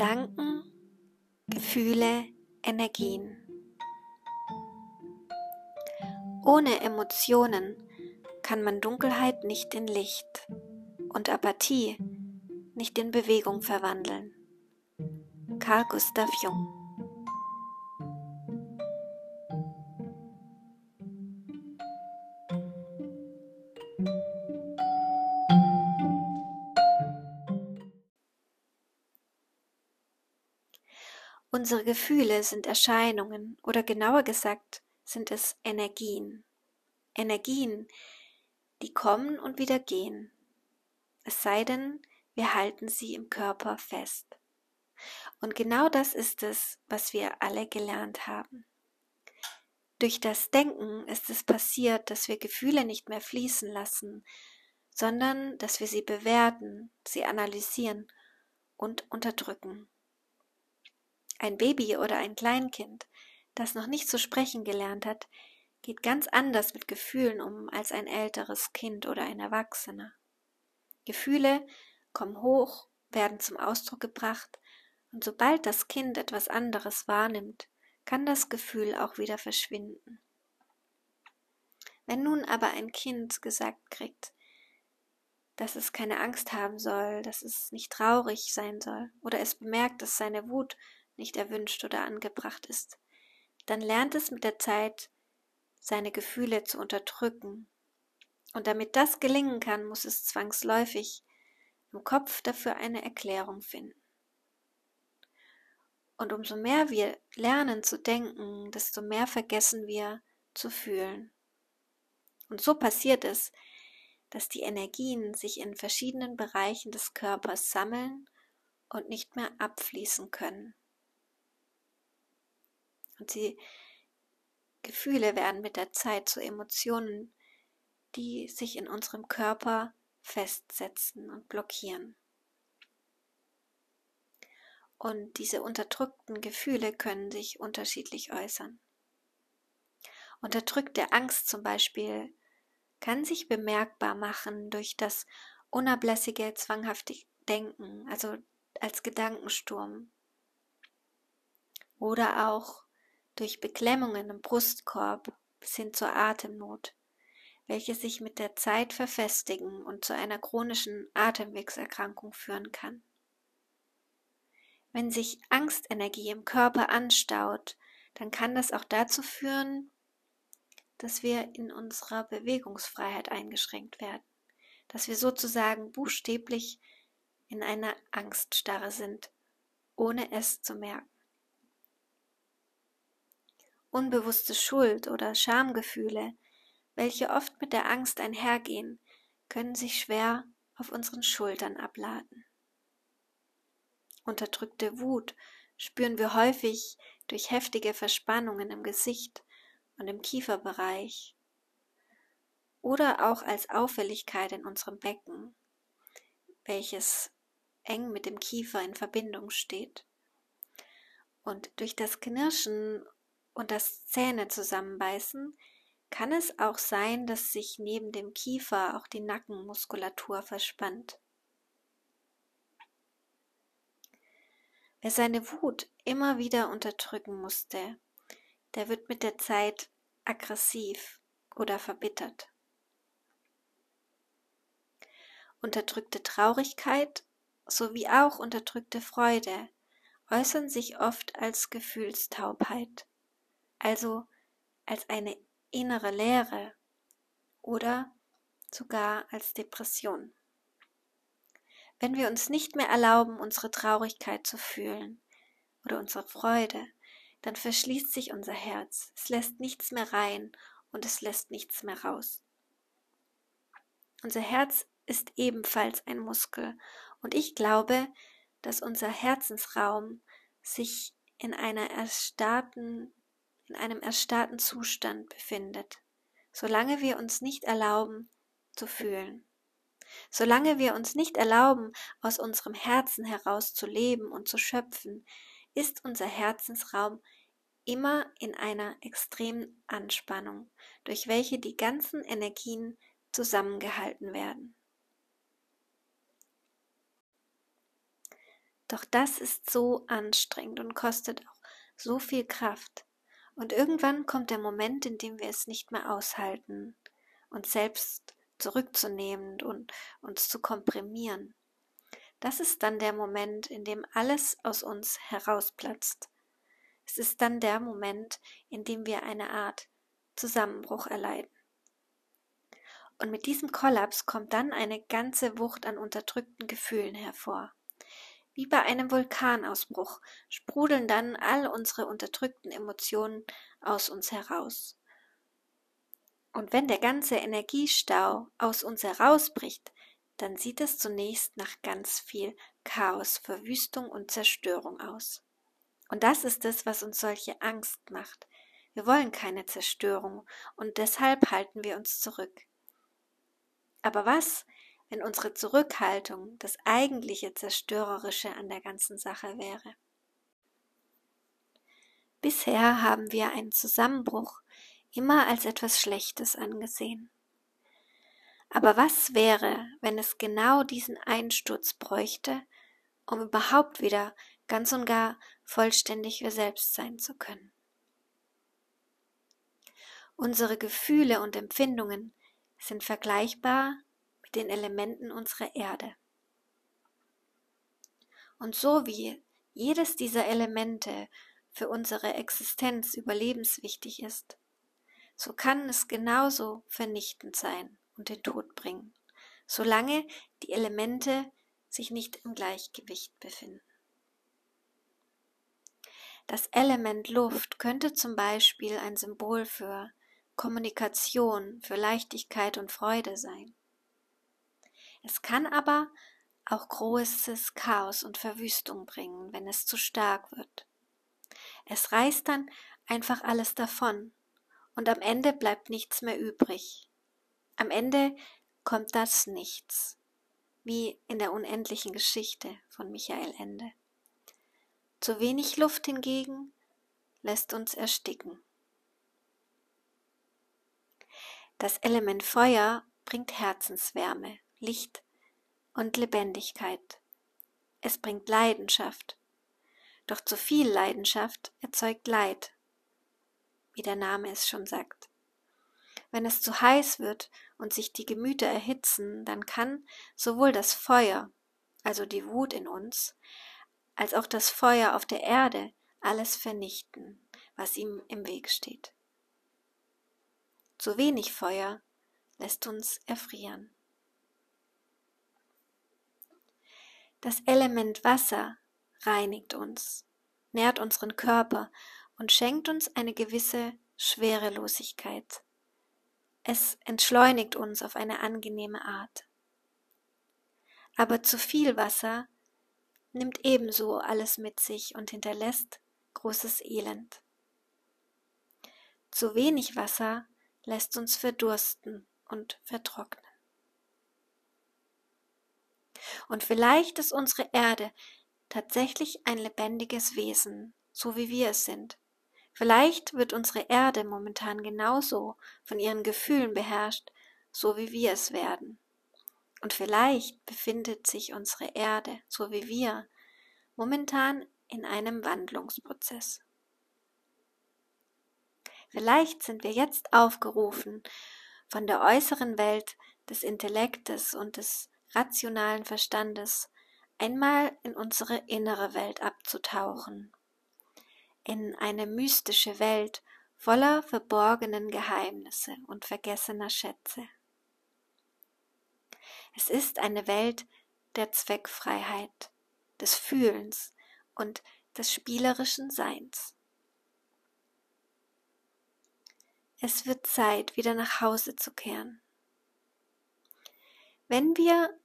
Gedanken, Gefühle, Energien. Ohne Emotionen kann man Dunkelheit nicht in Licht und Apathie nicht in Bewegung verwandeln. Carl Gustav Jung Unsere Gefühle sind Erscheinungen oder genauer gesagt sind es Energien. Energien, die kommen und wieder gehen. Es sei denn, wir halten sie im Körper fest. Und genau das ist es, was wir alle gelernt haben. Durch das Denken ist es passiert, dass wir Gefühle nicht mehr fließen lassen, sondern dass wir sie bewerten, sie analysieren und unterdrücken. Ein Baby oder ein Kleinkind, das noch nicht zu sprechen gelernt hat, geht ganz anders mit Gefühlen um als ein älteres Kind oder ein Erwachsener. Gefühle kommen hoch, werden zum Ausdruck gebracht, und sobald das Kind etwas anderes wahrnimmt, kann das Gefühl auch wieder verschwinden. Wenn nun aber ein Kind gesagt kriegt, dass es keine Angst haben soll, dass es nicht traurig sein soll, oder es bemerkt, dass seine Wut nicht erwünscht oder angebracht ist, dann lernt es mit der Zeit, seine Gefühle zu unterdrücken. Und damit das gelingen kann, muss es zwangsläufig im Kopf dafür eine Erklärung finden. Und umso mehr wir lernen zu denken, desto mehr vergessen wir zu fühlen. Und so passiert es, dass die Energien sich in verschiedenen Bereichen des Körpers sammeln und nicht mehr abfließen können. Und die Gefühle werden mit der Zeit zu Emotionen, die sich in unserem Körper festsetzen und blockieren. Und diese unterdrückten Gefühle können sich unterschiedlich äußern. Unterdrückte Angst zum Beispiel kann sich bemerkbar machen durch das unablässige, zwanghafte Denken, also als Gedankensturm. Oder auch durch Beklemmungen im Brustkorb bis hin zur Atemnot, welche sich mit der Zeit verfestigen und zu einer chronischen Atemwegserkrankung führen kann. Wenn sich Angstenergie im Körper anstaut, dann kann das auch dazu führen, dass wir in unserer Bewegungsfreiheit eingeschränkt werden, dass wir sozusagen buchstäblich in einer Angststarre sind, ohne es zu merken. Unbewusste Schuld- oder Schamgefühle, welche oft mit der Angst einhergehen, können sich schwer auf unseren Schultern abladen. Unterdrückte Wut spüren wir häufig durch heftige Verspannungen im Gesicht und im Kieferbereich oder auch als Auffälligkeit in unserem Becken, welches eng mit dem Kiefer in Verbindung steht. Und durch das Knirschen und das Zähne zusammenbeißen, kann es auch sein, dass sich neben dem Kiefer auch die Nackenmuskulatur verspannt. Wer seine Wut immer wieder unterdrücken musste, der wird mit der Zeit aggressiv oder verbittert. Unterdrückte Traurigkeit sowie auch unterdrückte Freude äußern sich oft als Gefühlstaubheit also als eine innere Leere oder sogar als Depression. Wenn wir uns nicht mehr erlauben, unsere Traurigkeit zu fühlen oder unsere Freude, dann verschließt sich unser Herz, es lässt nichts mehr rein und es lässt nichts mehr raus. Unser Herz ist ebenfalls ein Muskel und ich glaube, dass unser Herzensraum sich in einer erstarrten in einem erstarrten Zustand befindet, solange wir uns nicht erlauben zu fühlen. Solange wir uns nicht erlauben, aus unserem Herzen heraus zu leben und zu schöpfen, ist unser Herzensraum immer in einer extremen Anspannung, durch welche die ganzen Energien zusammengehalten werden. Doch das ist so anstrengend und kostet auch so viel Kraft. Und irgendwann kommt der Moment, in dem wir es nicht mehr aushalten, uns selbst zurückzunehmen und uns zu komprimieren. Das ist dann der Moment, in dem alles aus uns herausplatzt. Es ist dann der Moment, in dem wir eine Art Zusammenbruch erleiden. Und mit diesem Kollaps kommt dann eine ganze Wucht an unterdrückten Gefühlen hervor. Wie bei einem Vulkanausbruch sprudeln dann all unsere unterdrückten Emotionen aus uns heraus. Und wenn der ganze Energiestau aus uns herausbricht, dann sieht es zunächst nach ganz viel Chaos, Verwüstung und Zerstörung aus. Und das ist es, was uns solche Angst macht. Wir wollen keine Zerstörung und deshalb halten wir uns zurück. Aber was, wenn unsere Zurückhaltung das eigentliche Zerstörerische an der ganzen Sache wäre? Bisher haben wir einen Zusammenbruch immer als etwas Schlechtes angesehen. Aber was wäre, wenn es genau diesen Einsturz bräuchte, um überhaupt wieder ganz und gar vollständig wir selbst sein zu können? Unsere Gefühle und Empfindungen sind vergleichbar den Elementen unserer Erde. Und so wie jedes dieser Elemente für unsere Existenz überlebenswichtig ist, so kann es genauso vernichtend sein und den Tod bringen, solange die Elemente sich nicht im Gleichgewicht befinden. Das Element Luft könnte zum Beispiel ein Symbol für Kommunikation, für Leichtigkeit und Freude sein. Es kann aber auch großes Chaos und Verwüstung bringen, wenn es zu stark wird. Es reißt dann einfach alles davon und am Ende bleibt nichts mehr übrig. Am Ende kommt das Nichts, wie in der unendlichen Geschichte von Michael Ende. Zu wenig Luft hingegen lässt uns ersticken. Das Element Feuer bringt Herzenswärme, Licht und Lebendigkeit. Es bringt Leidenschaft. Doch zu viel Leidenschaft erzeugt Leid, wie der Name es schon sagt. Wenn es zu heiß wird und sich die Gemüter erhitzen, dann kann sowohl das Feuer, also die Wut in uns, als auch das Feuer auf der Erde alles vernichten, was ihm im Weg steht. Zu wenig Feuer lässt uns erfrieren. Das Element Wasser reinigt uns, nährt unseren Körper und schenkt uns eine gewisse Schwerelosigkeit. Es entschleunigt uns auf eine angenehme Art. Aber zu viel Wasser nimmt ebenso alles mit sich und hinterlässt großes Elend. Zu wenig Wasser lässt uns verdursten und vertrocknen. Und vielleicht ist unsere Erde tatsächlich ein lebendiges Wesen, so wie wir es sind. Vielleicht wird unsere Erde momentan genauso von ihren Gefühlen beherrscht, so wie wir es werden. Und vielleicht befindet sich unsere Erde, so wie wir, momentan in einem Wandlungsprozess. Vielleicht sind wir jetzt aufgerufen, von der äußeren Welt des Intellektes und des rationalen Verstandes einmal in unsere innere Welt abzutauchen, in eine mystische Welt voller verborgenen Geheimnisse und vergessener Schätze. Es ist eine Welt der Zweckfreiheit, des Fühlens und des spielerischen Seins. Es wird Zeit, wieder nach Hause zu kehren. Wenn wir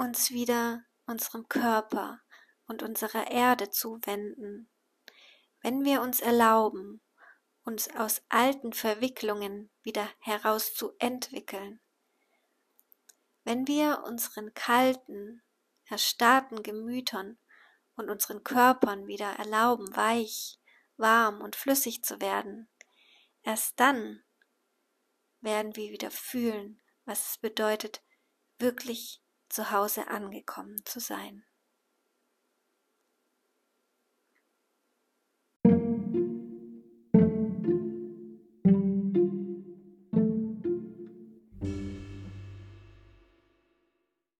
uns wieder unserem Körper und unserer Erde zuwenden, wenn wir uns erlauben, uns aus alten Verwicklungen wieder heraus zu entwickeln, wenn wir unseren kalten, erstarrten Gemütern und unseren Körpern wieder erlauben, weich, warm und flüssig zu werden, Erst dann werden wir wieder fühlen, was es bedeutet, wirklich zu Hause angekommen zu sein.